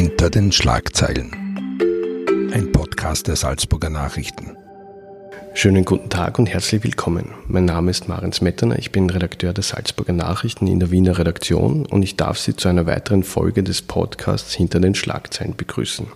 Hinter den Schlagzeilen. Ein Podcast der Salzburger Nachrichten. Schönen guten Tag und herzlich willkommen. Mein Name ist Marens Metterner, ich bin Redakteur der Salzburger Nachrichten in der Wiener Redaktion und ich darf Sie zu einer weiteren Folge des Podcasts Hinter den Schlagzeilen begrüßen.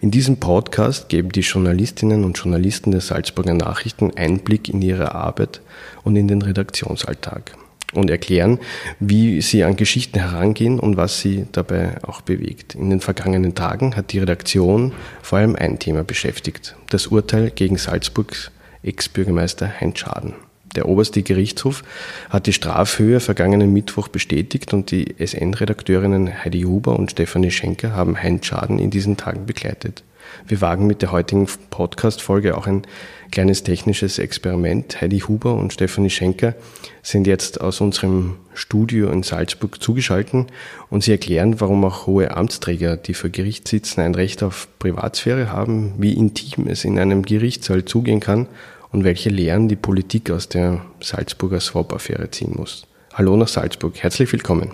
In diesem Podcast geben die Journalistinnen und Journalisten der Salzburger Nachrichten Einblick in ihre Arbeit und in den Redaktionsalltag und erklären, wie sie an Geschichten herangehen und was sie dabei auch bewegt. In den vergangenen Tagen hat die Redaktion vor allem ein Thema beschäftigt, das Urteil gegen Salzburgs Ex-Bürgermeister Heinz Schaden. Der oberste Gerichtshof hat die Strafhöhe vergangenen Mittwoch bestätigt und die SN-Redakteurinnen Heidi Huber und Stefanie Schenker haben Heinz Schaden in diesen Tagen begleitet. Wir wagen mit der heutigen Podcast-Folge auch ein kleines technisches Experiment. Heidi Huber und Stefanie Schenker sind jetzt aus unserem Studio in Salzburg zugeschaltet und sie erklären, warum auch hohe Amtsträger, die vor Gericht sitzen, ein Recht auf Privatsphäre haben, wie intim es in einem Gerichtssaal zugehen kann und welche Lehren die Politik aus der Salzburger Swap-Affäre ziehen muss. Hallo nach Salzburg, herzlich willkommen.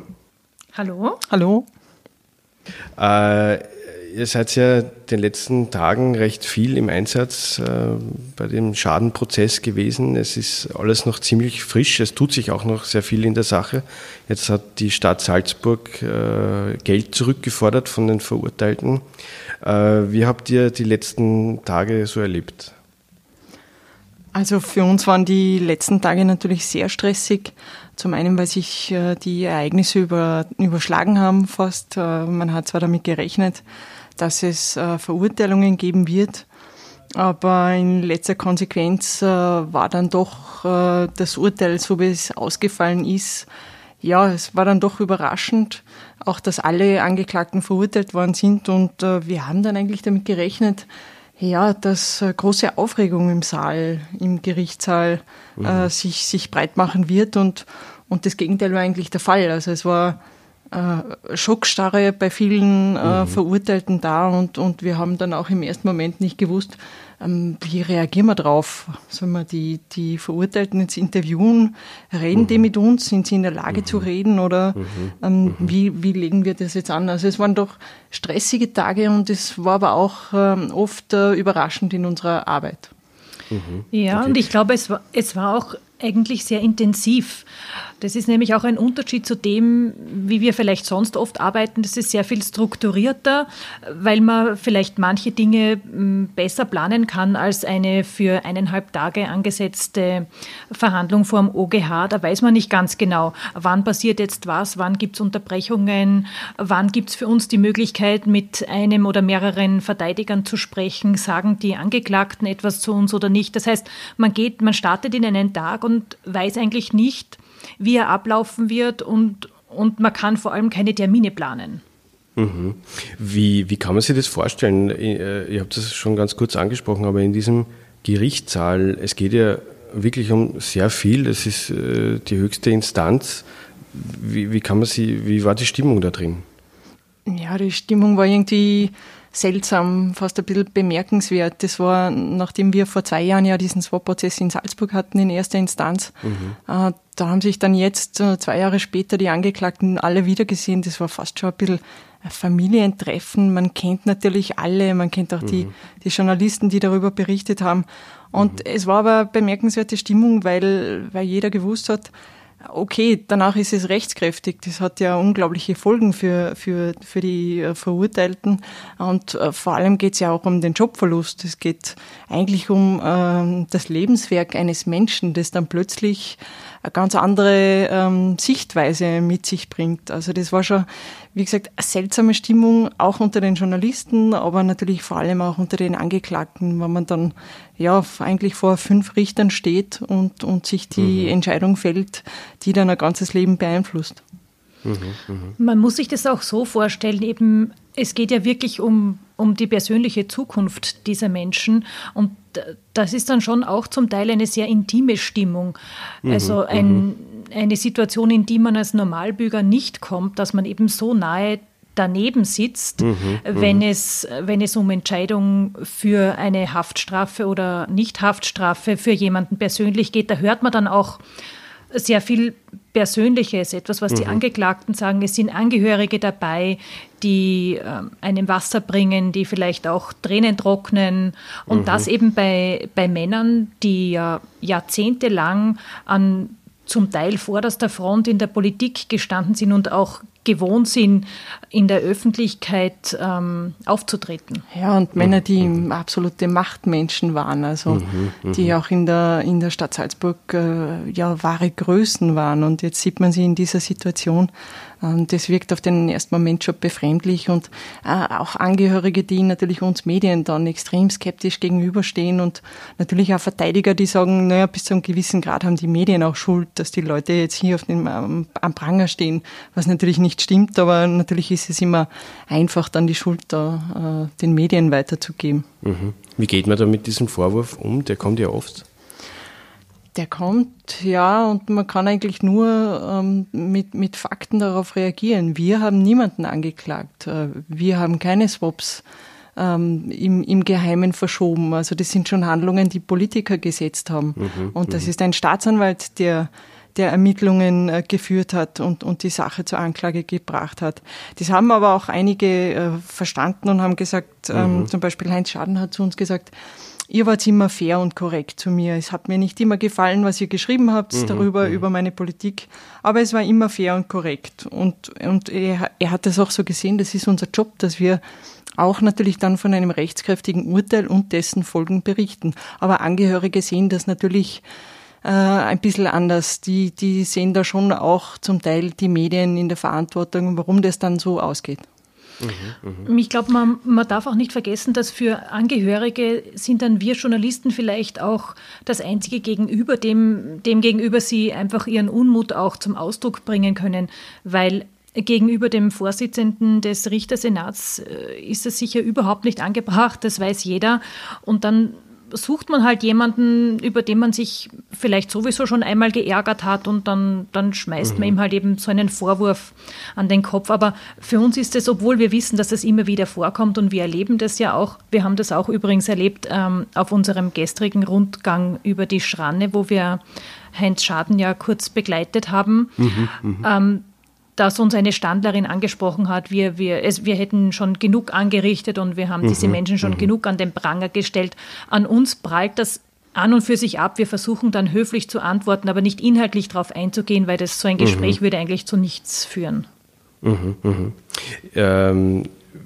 Hallo. Hallo. Äh, ihr seid ja den letzten Tagen recht viel im Einsatz äh, bei dem Schadenprozess gewesen. Es ist alles noch ziemlich frisch. Es tut sich auch noch sehr viel in der Sache. Jetzt hat die Stadt Salzburg äh, Geld zurückgefordert von den Verurteilten. Äh, wie habt ihr die letzten Tage so erlebt? Also für uns waren die letzten Tage natürlich sehr stressig. Zum einen, weil sich äh, die Ereignisse über, überschlagen haben fast. Äh, man hat zwar damit gerechnet, dass es äh, Verurteilungen geben wird. Aber in letzter Konsequenz war dann doch das Urteil, so wie es ausgefallen ist, ja, es war dann doch überraschend, auch dass alle Angeklagten verurteilt worden sind. Und wir haben dann eigentlich damit gerechnet, ja, dass äh, große Aufregung im Saal, im Gerichtssaal mhm. äh, sich, sich breit machen wird. Und, und das Gegenteil war eigentlich der Fall. Also es war äh, Schockstarre bei vielen äh, mhm. Verurteilten da und, und wir haben dann auch im ersten Moment nicht gewusst, ähm, wie reagieren wir drauf? Sollen wir die, die Verurteilten jetzt interviewen? Reden mhm. die mit uns? Sind sie in der Lage mhm. zu reden oder mhm. ähm, mhm. wie, wie legen wir das jetzt an? Also es waren doch stressige Tage und es war aber auch ähm, oft äh, überraschend in unserer Arbeit. Mhm. Ja, okay. und ich glaube, es war, es war auch eigentlich sehr intensiv. Das ist nämlich auch ein Unterschied zu dem, wie wir vielleicht sonst oft arbeiten. Das ist sehr viel strukturierter, weil man vielleicht manche Dinge hm, besser planen kann als eine für eineinhalb Tage angesetzte Verhandlung vor dem OGH. Da weiß man nicht ganz genau, wann passiert jetzt was, wann gibt es Unterbrechungen, wann gibt es für uns die Möglichkeit, mit einem oder mehreren Verteidigern zu sprechen, sagen die Angeklagten etwas zu uns oder nicht. Das heißt, man geht, man startet in einen Tag und weiß eigentlich nicht, wie er ablaufen wird und, und man kann vor allem keine Termine planen. Mhm. Wie, wie kann man sich das vorstellen? Äh, ihr habt das schon ganz kurz angesprochen, aber in diesem Gerichtssaal, es geht ja wirklich um sehr viel, das ist äh, die höchste Instanz. Wie, wie, kann man sie, wie war die Stimmung da drin? Ja, die Stimmung war irgendwie seltsam, fast ein bisschen bemerkenswert. Das war, nachdem wir vor zwei Jahren ja diesen Swap-Prozess in Salzburg hatten in erster Instanz, mhm. äh, da haben sich dann jetzt, äh, zwei Jahre später, die Angeklagten alle wiedergesehen. Das war fast schon ein bisschen ein Familientreffen. Man kennt natürlich alle, man kennt auch mhm. die, die Journalisten, die darüber berichtet haben. Und mhm. es war aber bemerkenswerte Stimmung, weil, weil jeder gewusst hat, okay, danach ist es rechtskräftig. Das hat ja unglaubliche Folgen für, für, für die äh, Verurteilten. Und äh, vor allem geht es ja auch um den Jobverlust. Es geht eigentlich um ähm, das Lebenswerk eines Menschen, das dann plötzlich eine ganz andere ähm, Sichtweise mit sich bringt. Also das war schon, wie gesagt, eine seltsame Stimmung, auch unter den Journalisten, aber natürlich vor allem auch unter den Angeklagten, wenn man dann ja eigentlich vor fünf Richtern steht und, und sich die mhm. Entscheidung fällt, die dann ein ganzes Leben beeinflusst. Mhm, mh. Man muss sich das auch so vorstellen, eben, es geht ja wirklich um, um die persönliche Zukunft dieser Menschen und das ist dann schon auch zum Teil eine sehr intime Stimmung. Mhm, also ein, mhm. eine Situation, in die man als Normalbürger nicht kommt, dass man eben so nahe daneben sitzt, mhm, wenn, mhm. es, wenn es um Entscheidungen für eine Haftstrafe oder Nicht-Haftstrafe für jemanden persönlich geht. Da hört man dann auch sehr viel Persönliches, etwas, was mhm. die Angeklagten sagen. Es sind Angehörige dabei, die äh, einem Wasser bringen, die vielleicht auch Tränen trocknen. Und mhm. das eben bei, bei Männern, die ja jahrzehntelang an zum Teil vorderster Front in der Politik gestanden sind und auch gewohnt sind, in der Öffentlichkeit ähm, aufzutreten. Ja, und Männer, die mhm. absolute Machtmenschen waren, also mhm, mhm, die auch in der, in der Stadt Salzburg äh, ja wahre Größen waren. Und jetzt sieht man sie in dieser Situation ähm, das wirkt auf den ersten Moment schon befremdlich und äh, auch Angehörige, die natürlich uns Medien dann extrem skeptisch gegenüberstehen und natürlich auch Verteidiger, die sagen, naja, bis zu einem gewissen Grad haben die Medien auch Schuld, dass die Leute jetzt hier auf dem, am Pranger stehen, was natürlich nicht stimmt, aber natürlich ist es immer einfach, dann die Schuld da äh, den Medien weiterzugeben. Mhm. Wie geht man da mit diesem Vorwurf um? Der kommt ja oft. Der kommt, ja, und man kann eigentlich nur ähm, mit, mit Fakten darauf reagieren. Wir haben niemanden angeklagt. Äh, wir haben keine Swaps ähm, im, im Geheimen verschoben. Also das sind schon Handlungen, die Politiker gesetzt haben. Mhm, und das mhm. ist ein Staatsanwalt, der der Ermittlungen äh, geführt hat und, und die Sache zur Anklage gebracht hat. Das haben aber auch einige äh, verstanden und haben gesagt, ähm, mhm. zum Beispiel Heinz Schaden hat zu uns gesagt, ihr wart immer fair und korrekt zu mir. Es hat mir nicht immer gefallen, was ihr geschrieben habt mhm, darüber, mhm. über meine Politik, aber es war immer fair und korrekt. Und, und er, er hat das auch so gesehen, das ist unser Job, dass wir auch natürlich dann von einem rechtskräftigen Urteil und dessen Folgen berichten. Aber Angehörige sehen das natürlich äh, ein bisschen anders. Die, die sehen da schon auch zum Teil die Medien in der Verantwortung, warum das dann so ausgeht. Mhm, ich glaube, man, man darf auch nicht vergessen, dass für Angehörige sind dann wir Journalisten vielleicht auch das einzige Gegenüber, dem, dem gegenüber sie einfach ihren Unmut auch zum Ausdruck bringen können, weil Gegenüber dem Vorsitzenden des Richtersenats äh, ist es sicher überhaupt nicht angebracht, das weiß jeder. Und dann sucht man halt jemanden, über den man sich vielleicht sowieso schon einmal geärgert hat und dann, dann schmeißt mhm. man ihm halt eben so einen Vorwurf an den Kopf. Aber für uns ist es, obwohl wir wissen, dass es immer wieder vorkommt und wir erleben das ja auch, wir haben das auch übrigens erlebt ähm, auf unserem gestrigen Rundgang über die Schranne, wo wir Heinz Schaden ja kurz begleitet haben. Mhm, mhm. ähm, dass uns eine Standlerin angesprochen hat, wir, wir, es, wir hätten schon genug angerichtet und wir haben mhm. diese Menschen schon mhm. genug an den Pranger gestellt. An uns prallt das an und für sich ab. Wir versuchen dann höflich zu antworten, aber nicht inhaltlich darauf einzugehen, weil das so ein Gespräch mhm. würde eigentlich zu nichts führen. Mhm, mhm. Ähm,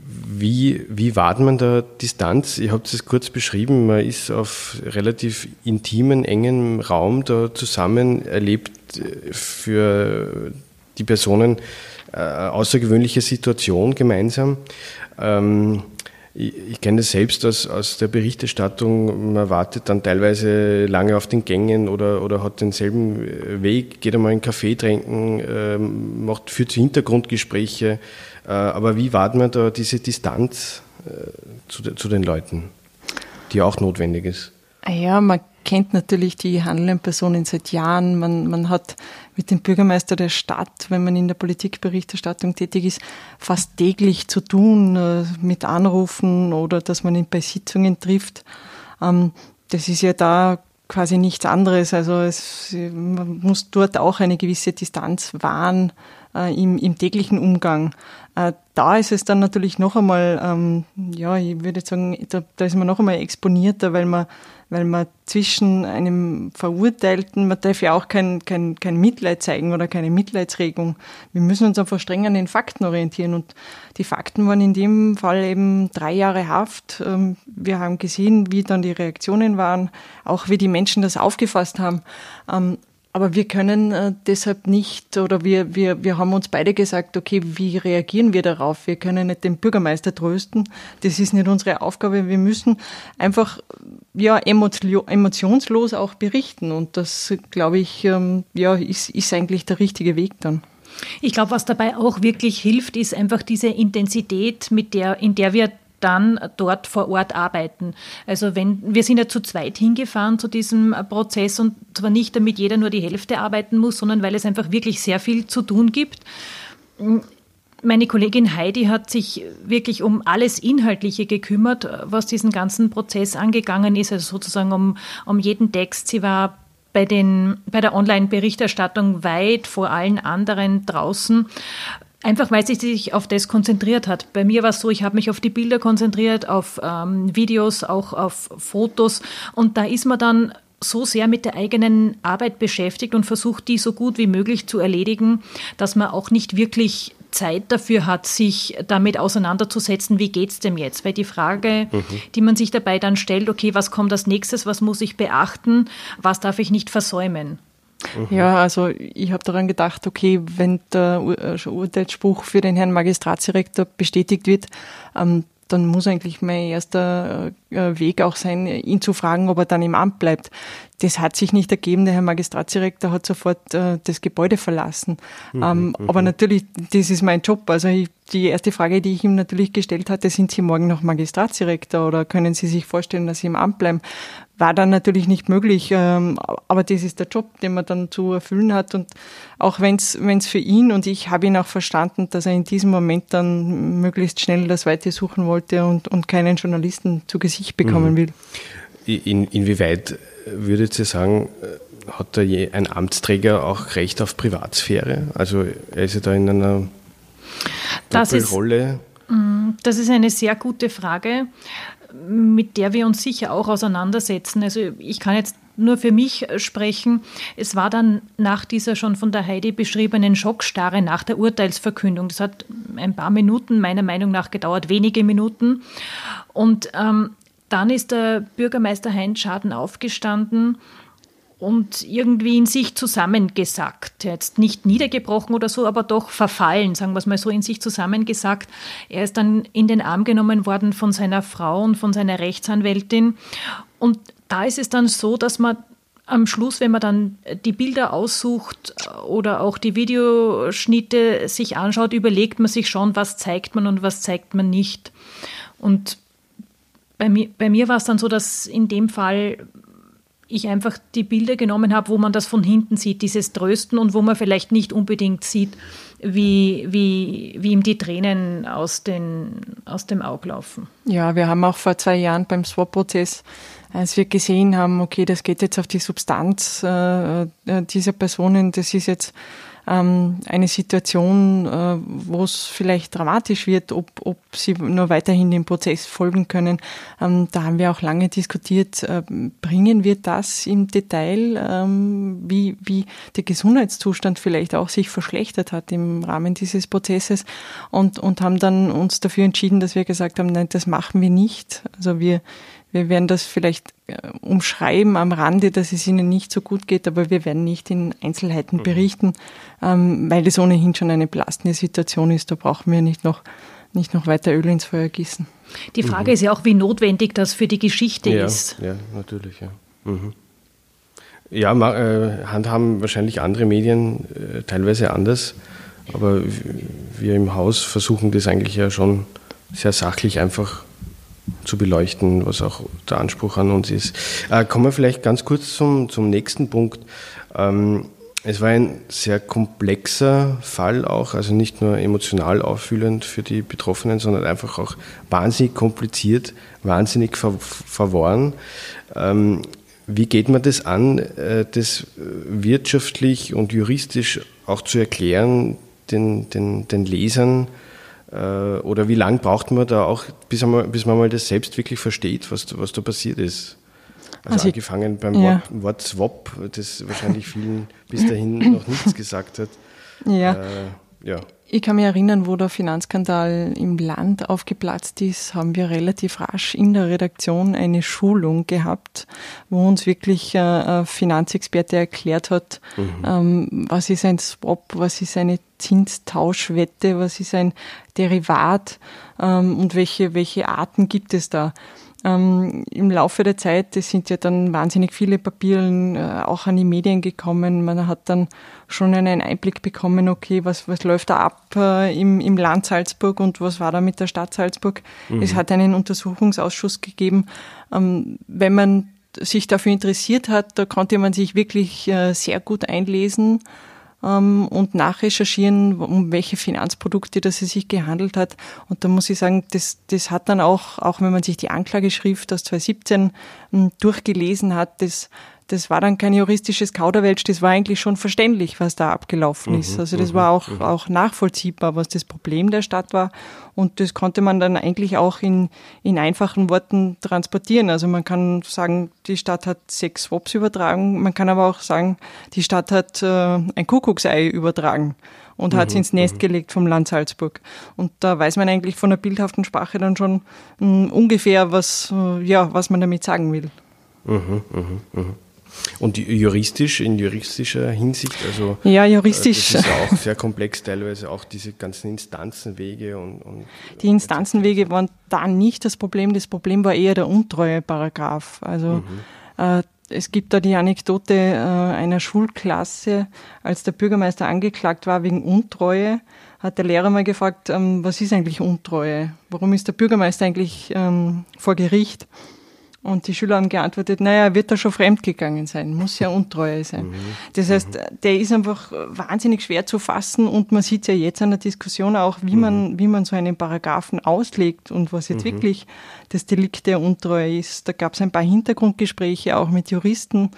wie, wie wahrt man da Distanz? Ich habe es kurz beschrieben, man ist auf relativ intimen, engen Raum da zusammen, erlebt äh, für die Personen äh, außergewöhnliche Situation gemeinsam. Ähm, ich, ich kenne das selbst aus, aus der Berichterstattung. Man wartet dann teilweise lange auf den Gängen oder, oder hat denselben äh, Weg, geht einmal einen Kaffee trinken, ähm, macht, führt Hintergrundgespräche. Äh, aber wie wahrt man da diese Distanz äh, zu, zu den Leuten, die auch notwendig ist? Ah ja, man kennt natürlich die handelnden Personen seit Jahren. Man, man hat mit dem Bürgermeister der Stadt, wenn man in der Politikberichterstattung tätig ist, fast täglich zu tun äh, mit Anrufen oder dass man ihn bei Sitzungen trifft. Ähm, das ist ja da quasi nichts anderes. Also es, man muss dort auch eine gewisse Distanz wahren äh, im, im täglichen Umgang. Da ist es dann natürlich noch einmal, ähm, ja, ich würde sagen, da, da ist man noch einmal exponierter, weil man weil man zwischen einem Verurteilten, man darf ja auch kein, kein, kein Mitleid zeigen oder keine Mitleidsregung. Wir müssen uns einfach streng an den Fakten orientieren und die Fakten waren in dem Fall eben drei Jahre Haft. Ähm, wir haben gesehen, wie dann die Reaktionen waren, auch wie die Menschen das aufgefasst haben. Aber wir können äh, deshalb nicht, oder wir, wir, wir haben uns beide gesagt, okay, wie reagieren wir darauf? Wir können nicht den Bürgermeister trösten. Das ist nicht unsere Aufgabe. Wir müssen einfach ja, emotionslos auch berichten. Und das, glaube ich, ähm, ja, ist, ist eigentlich der richtige Weg dann. Ich glaube, was dabei auch wirklich hilft, ist einfach diese Intensität, mit der, in der wir dann dort vor Ort arbeiten. Also wenn wir sind ja zu zweit hingefahren zu diesem Prozess und zwar nicht, damit jeder nur die Hälfte arbeiten muss, sondern weil es einfach wirklich sehr viel zu tun gibt. Meine Kollegin Heidi hat sich wirklich um alles Inhaltliche gekümmert, was diesen ganzen Prozess angegangen ist, also sozusagen um, um jeden Text. Sie war bei, den, bei der Online-Berichterstattung weit vor allen anderen draußen. Einfach weil sie sich auf das konzentriert hat. Bei mir war es so, ich habe mich auf die Bilder konzentriert, auf ähm, Videos, auch auf Fotos. Und da ist man dann so sehr mit der eigenen Arbeit beschäftigt und versucht, die so gut wie möglich zu erledigen, dass man auch nicht wirklich Zeit dafür hat, sich damit auseinanderzusetzen, wie geht es dem jetzt? Weil die Frage, mhm. die man sich dabei dann stellt, okay, was kommt als nächstes, was muss ich beachten, was darf ich nicht versäumen? Mhm. Ja, also ich habe daran gedacht, okay, wenn der äh, Urteilsspruch für den Herrn Magistratsdirektor bestätigt wird, ähm, dann muss eigentlich mein erster äh, Weg auch sein, ihn zu fragen, ob er dann im Amt bleibt. Das hat sich nicht ergeben. Der Herr Magistratsdirektor hat sofort äh, das Gebäude verlassen. Mhm, ähm, mhm. aber natürlich, das ist mein Job. Also ich, die erste Frage, die ich ihm natürlich gestellt hatte, sind Sie morgen noch Magistratsdirektor oder können Sie sich vorstellen, dass Sie im Amt bleiben? War dann natürlich nicht möglich, ähm, aber das ist der Job, den man dann zu erfüllen hat. Und auch wenn es für ihn und ich habe ihn auch verstanden, dass er in diesem Moment dann möglichst schnell das Weite suchen wollte und, und keinen Journalisten zu Gesicht bekommen mhm. will. In, inwieweit würdet ihr sagen, hat da je ein Amtsträger auch Recht auf Privatsphäre? Also er ist ja da in einer Doppelrolle. Mm, das ist eine sehr gute Frage, mit der wir uns sicher auch auseinandersetzen. Also ich kann jetzt nur für mich sprechen. Es war dann nach dieser schon von der Heidi beschriebenen Schockstarre nach der Urteilsverkündung. Das hat ein paar Minuten meiner Meinung nach gedauert, wenige Minuten. Und ähm, dann ist der Bürgermeister Heinz Schaden aufgestanden und irgendwie in sich zusammengesackt. Jetzt nicht niedergebrochen oder so, aber doch verfallen, sagen wir es mal so, in sich zusammengesackt. Er ist dann in den Arm genommen worden von seiner Frau und von seiner Rechtsanwältin. Und da ist es dann so, dass man am Schluss, wenn man dann die Bilder aussucht oder auch die Videoschnitte sich anschaut, überlegt man sich schon, was zeigt man und was zeigt man nicht. Und bei mir, bei mir war es dann so, dass in dem Fall ich einfach die Bilder genommen habe, wo man das von hinten sieht, dieses Trösten und wo man vielleicht nicht unbedingt sieht, wie, wie, wie ihm die Tränen aus, den, aus dem Auge laufen. Ja, wir haben auch vor zwei Jahren beim Swap-Prozess, als wir gesehen haben, okay, das geht jetzt auf die Substanz äh, äh dieser Personen, das ist jetzt ähm, eine Situation, äh, wo es vielleicht dramatisch wird, ob, ob sie nur weiterhin dem Prozess folgen können. Ähm, da haben wir auch lange diskutiert, äh, bringen wir das im Detail, ähm, wie, wie der Gesundheitszustand vielleicht auch sich verschlechtert hat im Rahmen dieses Prozesses und, und haben dann uns dafür entschieden, dass wir gesagt haben, nein, das machen wir nicht. Also wir, wir werden das vielleicht äh, umschreiben am Rande, dass es ihnen nicht so gut geht, aber wir werden nicht in Einzelheiten mhm. berichten, ähm, weil es ohnehin schon eine belastende Situation ist. Da brauchen wir nicht noch, nicht noch weiter Öl ins Feuer gießen. Die Frage mhm. ist ja auch, wie notwendig das für die Geschichte ja, ist. Ja, natürlich, ja. Mhm. Ja, äh, handhaben wahrscheinlich andere Medien äh, teilweise anders, aber wir im Haus versuchen das eigentlich ja schon sehr sachlich einfach zu beleuchten, was auch der Anspruch an uns ist. Äh, kommen wir vielleicht ganz kurz zum, zum nächsten Punkt. Ähm, es war ein sehr komplexer Fall auch, also nicht nur emotional auffühlend für die Betroffenen, sondern einfach auch wahnsinnig kompliziert, wahnsinnig ver verworren. Ähm, wie geht man das an, äh, das wirtschaftlich und juristisch auch zu erklären, den, den, den Lesern, oder wie lange braucht man da auch, bis man, bis man mal das selbst wirklich versteht, was, was da passiert ist? Also, also angefangen beim ja. Wort, Wort, Swap, das wahrscheinlich vielen bis dahin noch nichts gesagt hat. Ja. Äh, ja. Ich kann mich erinnern, wo der Finanzskandal im Land aufgeplatzt ist, haben wir relativ rasch in der Redaktion eine Schulung gehabt, wo uns wirklich äh, ein Finanzexperte erklärt hat, mhm. ähm, was ist ein Swap, was ist eine Zinstauschwette, was ist ein Derivat ähm, und welche, welche Arten gibt es da ähm, im Laufe der Zeit, es sind ja dann wahnsinnig viele Papieren äh, auch an die Medien gekommen. Man hat dann schon einen Einblick bekommen, okay, was, was läuft da ab äh, im, im Land Salzburg und was war da mit der Stadt Salzburg. Mhm. Es hat einen Untersuchungsausschuss gegeben. Ähm, wenn man sich dafür interessiert hat, da konnte man sich wirklich äh, sehr gut einlesen ähm, und nachrecherchieren, um welche Finanzprodukte das es sich gehandelt hat. Und da muss ich sagen, das, das hat dann auch, auch wenn man sich die Anklageschrift aus 2017 ähm, durchgelesen hat, das, das war dann kein juristisches Kauderwelsch, das war eigentlich schon verständlich, was da abgelaufen ist. Mhm, also das mhm, war auch, mhm. auch nachvollziehbar, was das Problem der Stadt war. Und das konnte man dann eigentlich auch in, in einfachen Worten transportieren. Also man kann sagen, die Stadt hat sechs Swaps übertragen. Man kann aber auch sagen, die Stadt hat äh, ein Kuckucksei übertragen und mhm, hat es ins Nest mhm. gelegt vom Land Salzburg. Und da weiß man eigentlich von der bildhaften Sprache dann schon mh, hm, ungefähr, was, äh, ja, was man damit sagen will. Mhm, mhm, mhm. Und juristisch, in juristischer Hinsicht, also ja, juristisch. Äh, das ist auch sehr komplex, teilweise auch diese ganzen Instanzenwege und, und die Instanzenwege waren da nicht das Problem. Das Problem war eher der Untreue-Paragraph. Also mhm. äh, es gibt da die Anekdote äh, einer Schulklasse, als der Bürgermeister angeklagt war wegen Untreue, hat der Lehrer mal gefragt, ähm, was ist eigentlich Untreue? Warum ist der Bürgermeister eigentlich ähm, vor Gericht? Und die Schüler haben geantwortet, naja, er wird da schon fremdgegangen sein, muss ja Untreue sein. Mhm. Das heißt, mhm. der ist einfach wahnsinnig schwer zu fassen und man sieht ja jetzt an der Diskussion auch, wie, mhm. man, wie man so einen Paragraphen auslegt und was jetzt mhm. wirklich das Delikt der Untreue ist. Da gab es ein paar Hintergrundgespräche auch mit Juristen,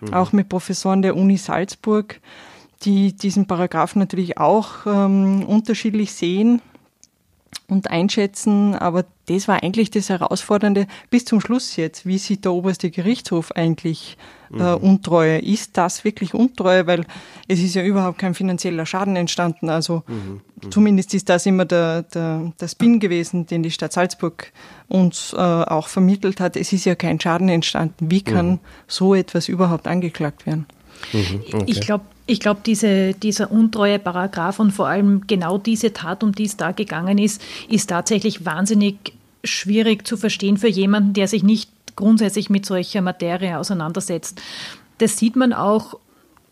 mhm. auch mit Professoren der Uni Salzburg, die diesen Paragraphen natürlich auch ähm, unterschiedlich sehen und einschätzen, aber das war eigentlich das Herausfordernde bis zum Schluss jetzt. Wie sieht der oberste Gerichtshof eigentlich äh, mhm. Untreue? Ist das wirklich Untreue? Weil es ist ja überhaupt kein finanzieller Schaden entstanden. Also mhm. Mhm. zumindest ist das immer der, der, der Spin gewesen, den die Stadt Salzburg uns äh, auch vermittelt hat. Es ist ja kein Schaden entstanden. Wie kann mhm. so etwas überhaupt angeklagt werden? Mhm. Okay. Ich glaube, ich glaube, diese, dieser untreue Paragraph und vor allem genau diese Tat, um die es da gegangen ist, ist tatsächlich wahnsinnig schwierig zu verstehen für jemanden, der sich nicht grundsätzlich mit solcher Materie auseinandersetzt. Das sieht man auch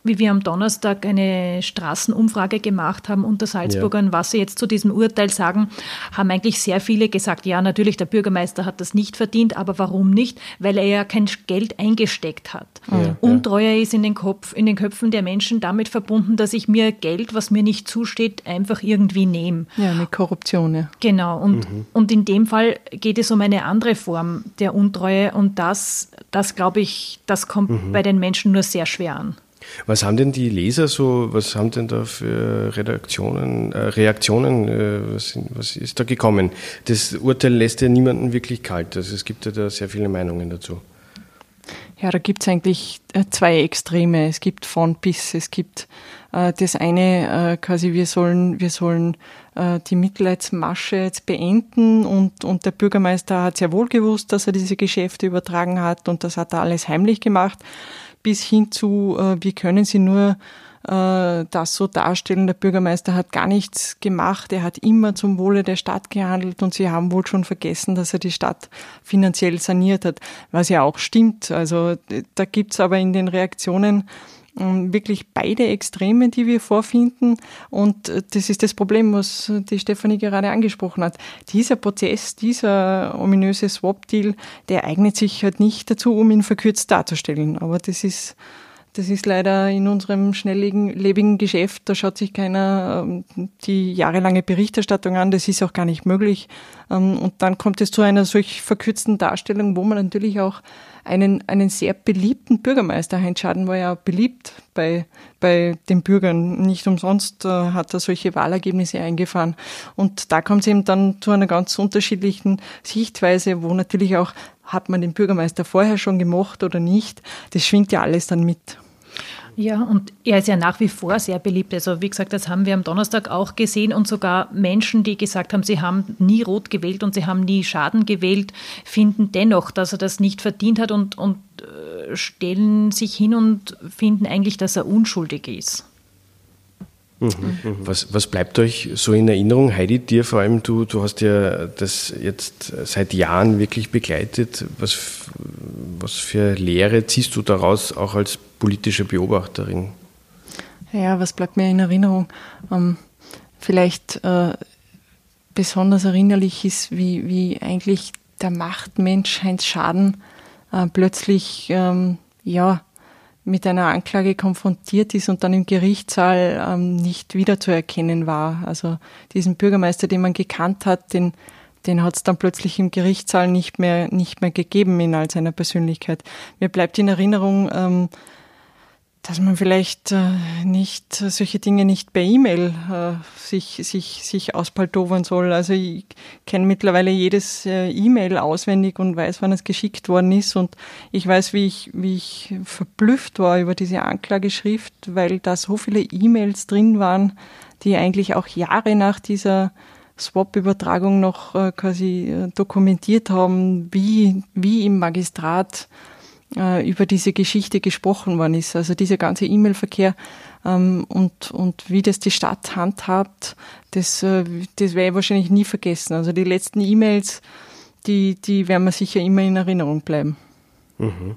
wie wir am Donnerstag eine Straßenumfrage gemacht haben unter Salzburgern, ja. was sie jetzt zu diesem Urteil sagen, haben eigentlich sehr viele gesagt, ja, natürlich, der Bürgermeister hat das nicht verdient, aber warum nicht? Weil er ja kein Geld eingesteckt hat. Ja, Untreue ja. ist in den, Kopf, in den Köpfen der Menschen damit verbunden, dass ich mir Geld, was mir nicht zusteht, einfach irgendwie nehme. Ja, mit Korruption. Ja. Genau. Und, mhm. und in dem Fall geht es um eine andere Form der Untreue und das, das glaube ich, das kommt mhm. bei den Menschen nur sehr schwer an. Was haben denn die Leser so, was haben denn da für Redaktionen, äh, Reaktionen, äh, was, was, ist da gekommen? Das Urteil lässt ja niemanden wirklich kalt. Also es gibt ja da sehr viele Meinungen dazu. Ja, da gibt es eigentlich äh, zwei Extreme. Es gibt von bis. Es gibt äh, das eine, äh, quasi wir sollen, wir sollen äh, die Mitleidsmasche jetzt beenden und, und der Bürgermeister hat sehr wohl gewusst, dass er diese Geschäfte übertragen hat und das hat er alles heimlich gemacht bis hin zu, äh, wie können Sie nur äh, das so darstellen, der Bürgermeister hat gar nichts gemacht, er hat immer zum Wohle der Stadt gehandelt und Sie haben wohl schon vergessen, dass er die Stadt finanziell saniert hat, was ja auch stimmt. Also da gibt's aber in den Reaktionen wirklich beide Extreme, die wir vorfinden. Und äh, das ist das Problem, was die Stefanie gerade angesprochen hat. Dieser Prozess, dieser ominöse Swap-Deal, der eignet sich halt nicht dazu, um ihn verkürzt darzustellen. Aber das ist das ist leider in unserem schnelllebigen Geschäft, da schaut sich keiner ähm, die jahrelange Berichterstattung an, das ist auch gar nicht möglich. Ähm, und dann kommt es zu einer solch verkürzten Darstellung, wo man natürlich auch einen, einen sehr beliebten Bürgermeister, Heinz Schaden war ja beliebt bei, bei den Bürgern. Nicht umsonst äh, hat er solche Wahlergebnisse eingefahren. Und da kommt es eben dann zu einer ganz unterschiedlichen Sichtweise, wo natürlich auch, hat man den Bürgermeister vorher schon gemocht oder nicht, das schwingt ja alles dann mit. Ja, und er ist ja nach wie vor sehr beliebt. Also wie gesagt, das haben wir am Donnerstag auch gesehen und sogar Menschen, die gesagt haben, sie haben nie rot gewählt und sie haben nie Schaden gewählt, finden dennoch, dass er das nicht verdient hat und, und äh, stellen sich hin und finden eigentlich, dass er unschuldig ist. Was, was bleibt euch so in Erinnerung? Heidi, dir vor allem, du, du hast ja das jetzt seit Jahren wirklich begleitet. Was, was für Lehre ziehst du daraus auch als politische Beobachterin? Ja, was bleibt mir in Erinnerung? Ähm, vielleicht äh, besonders erinnerlich ist, wie, wie eigentlich der Machtmensch Heinz Schaden äh, plötzlich ähm, ja, mit einer Anklage konfrontiert ist und dann im Gerichtssaal ähm, nicht wiederzuerkennen war. Also diesen Bürgermeister, den man gekannt hat, den, den hat es dann plötzlich im Gerichtssaal nicht mehr, nicht mehr gegeben in all seiner Persönlichkeit. Mir bleibt in Erinnerung, ähm, dass man vielleicht äh, nicht solche Dinge nicht per E-Mail äh, sich, sich, sich auspaltovern soll. Also ich kenne mittlerweile jedes äh, E-Mail auswendig und weiß, wann es geschickt worden ist. Und ich weiß, wie ich, wie ich verblüfft war über diese Anklageschrift, weil da so viele E-Mails drin waren, die eigentlich auch Jahre nach dieser Swap-Übertragung noch äh, quasi äh, dokumentiert haben, wie, wie im Magistrat äh, über diese Geschichte gesprochen worden ist. Also dieser ganze E-Mail-Verkehr ähm, und, und wie das die Stadt handhabt, das, äh, das werde ich wahrscheinlich nie vergessen. Also die letzten E-Mails, die, die werden mir sicher immer in Erinnerung bleiben. Mhm.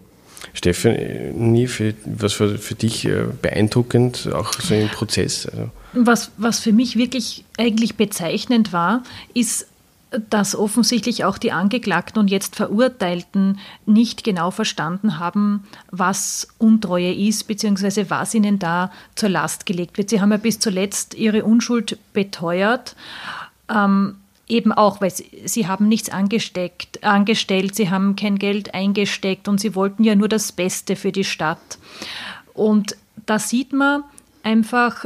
Stefanie, für, was war für dich äh, beeindruckend, auch so im Prozess? Also was, was für mich wirklich eigentlich bezeichnend war, ist, dass offensichtlich auch die Angeklagten und jetzt Verurteilten nicht genau verstanden haben, was Untreue ist, beziehungsweise was ihnen da zur Last gelegt wird. Sie haben ja bis zuletzt ihre Unschuld beteuert. Ähm, eben auch, weil sie, sie haben nichts angesteckt, angestellt, sie haben kein Geld eingesteckt und sie wollten ja nur das Beste für die Stadt. Und da sieht man einfach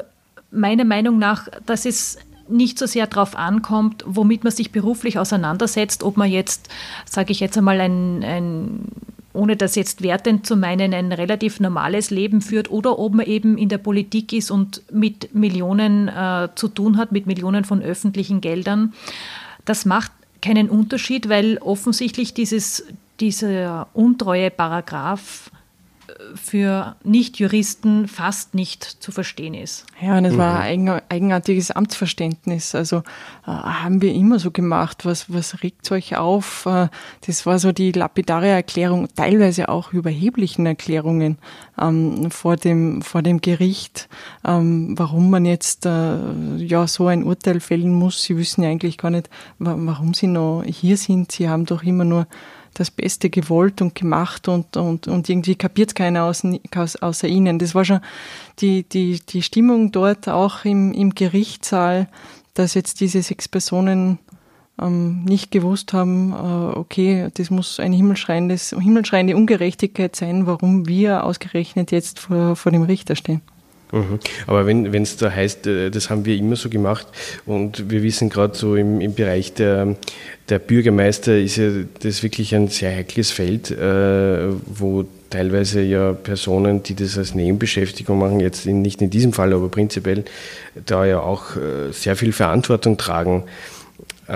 meiner Meinung nach, dass es nicht so sehr darauf ankommt, womit man sich beruflich auseinandersetzt, ob man jetzt, sage ich jetzt einmal, ein, ein ohne das jetzt wertend zu meinen, ein relativ normales Leben führt oder ob man eben in der Politik ist und mit Millionen äh, zu tun hat, mit Millionen von öffentlichen Geldern. Das macht keinen Unterschied, weil offensichtlich dieses, dieser untreue Paragraph für Nichtjuristen fast nicht zu verstehen ist. Ja, und es mhm. war ein eigenartiges Amtsverständnis. Also äh, haben wir immer so gemacht, was, was regt euch auf? Äh, das war so die lapidare Erklärung, teilweise auch überheblichen Erklärungen ähm, vor, dem, vor dem Gericht, ähm, warum man jetzt äh, ja so ein Urteil fällen muss. Sie wissen ja eigentlich gar nicht, warum sie noch hier sind. Sie haben doch immer nur das Beste gewollt und gemacht und, und, und irgendwie kapiert keiner außer, außer ihnen. Das war schon die, die, die Stimmung dort auch im, im Gerichtssaal, dass jetzt diese sechs Personen ähm, nicht gewusst haben, äh, okay, das muss eine himmelschreiende Ungerechtigkeit sein, warum wir ausgerechnet jetzt vor, vor dem Richter stehen. Mhm. Aber wenn es da heißt, äh, das haben wir immer so gemacht und wir wissen gerade so im, im Bereich der, der Bürgermeister ist ja das wirklich ein sehr heikles Feld, äh, wo teilweise ja Personen, die das als Nebenbeschäftigung machen, jetzt in, nicht in diesem Fall, aber prinzipiell da ja auch äh, sehr viel Verantwortung tragen. Äh,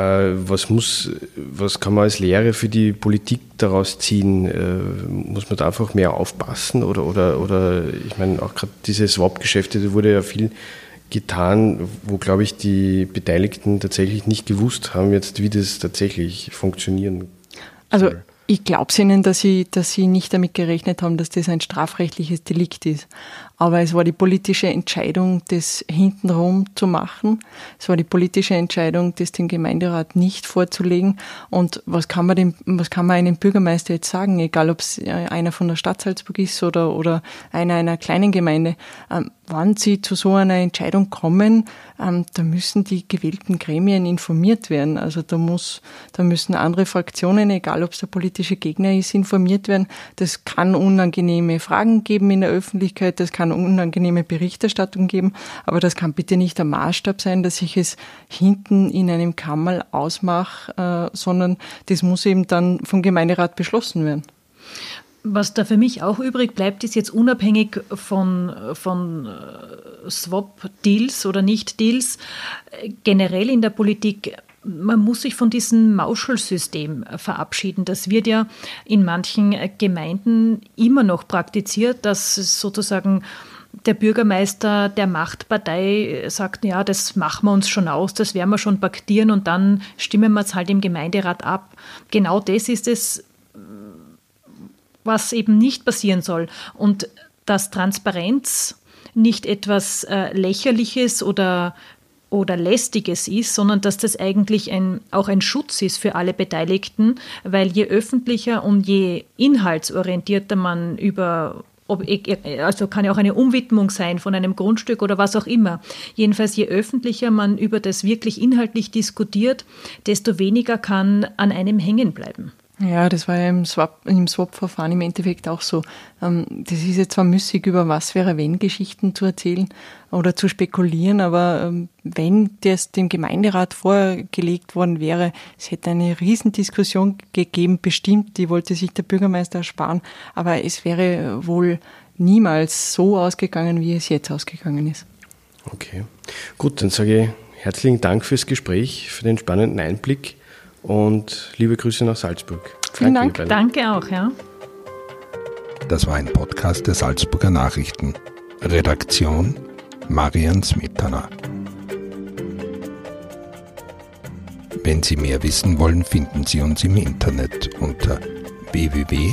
was muss, was kann man als Lehre für die Politik daraus ziehen? Äh, muss man da einfach mehr aufpassen oder, oder, oder ich meine, auch gerade diese Swap-Geschäfte, da wurde ja viel getan, wo, glaube ich, die Beteiligten tatsächlich nicht gewusst haben jetzt, wie das tatsächlich funktionieren also, soll. Also ich glaube es Ihnen, dass Sie, dass Sie nicht damit gerechnet haben, dass das ein strafrechtliches Delikt ist. Aber es war die politische Entscheidung, das hintenrum zu machen. Es war die politische Entscheidung, das dem Gemeinderat nicht vorzulegen. Und was kann man dem, was kann man einem Bürgermeister jetzt sagen? Egal, ob es äh, einer von der Stadt Salzburg ist oder, oder einer einer kleinen Gemeinde. Ähm, wann sie zu so einer Entscheidung kommen, ähm, da müssen die gewählten Gremien informiert werden. Also da muss, da müssen andere Fraktionen, egal ob es der politische Gegner ist, informiert werden. Das kann unangenehme Fragen geben in der Öffentlichkeit. Das kann unangenehme Berichterstattung geben, aber das kann bitte nicht der Maßstab sein, dass ich es hinten in einem Kammerl ausmache, äh, sondern das muss eben dann vom Gemeinderat beschlossen werden. Was da für mich auch übrig bleibt, ist jetzt unabhängig von, von äh, Swap-Deals oder Nicht-Deals, generell in der Politik man muss sich von diesem Mauschelsystem verabschieden. Das wird ja in manchen Gemeinden immer noch praktiziert, dass sozusagen der Bürgermeister der Machtpartei sagt, ja, das machen wir uns schon aus, das werden wir schon paktieren und dann stimmen wir es halt im Gemeinderat ab. Genau das ist es, was eben nicht passieren soll. Und dass Transparenz nicht etwas äh, Lächerliches oder oder lästiges ist, sondern dass das eigentlich ein, auch ein Schutz ist für alle Beteiligten, weil je öffentlicher und je inhaltsorientierter man über ob, also kann ja auch eine Umwidmung sein von einem Grundstück oder was auch immer. Jedenfalls, je öffentlicher man über das wirklich inhaltlich diskutiert, desto weniger kann an einem hängen bleiben. Ja, das war ja im Swap, im Swap-Verfahren im Endeffekt auch so. Ähm, das ist jetzt zwar müßig, über was wäre wenn Geschichten zu erzählen oder zu spekulieren, aber ähm, wenn das dem Gemeinderat vorgelegt worden wäre, es hätte eine Riesendiskussion gegeben, bestimmt, die wollte sich der Bürgermeister ersparen, aber es wäre wohl niemals so ausgegangen, wie es jetzt ausgegangen ist. Okay, gut, dann sage ich herzlichen Dank fürs Gespräch, für den spannenden Einblick und liebe Grüße nach Salzburg. Vielen Dank. Dank. Danke auch, ja. Das war ein Podcast der Salzburger Nachrichten. Redaktion Marian Smetana. Wenn Sie mehr wissen wollen, finden Sie uns im Internet unter www.sn.at.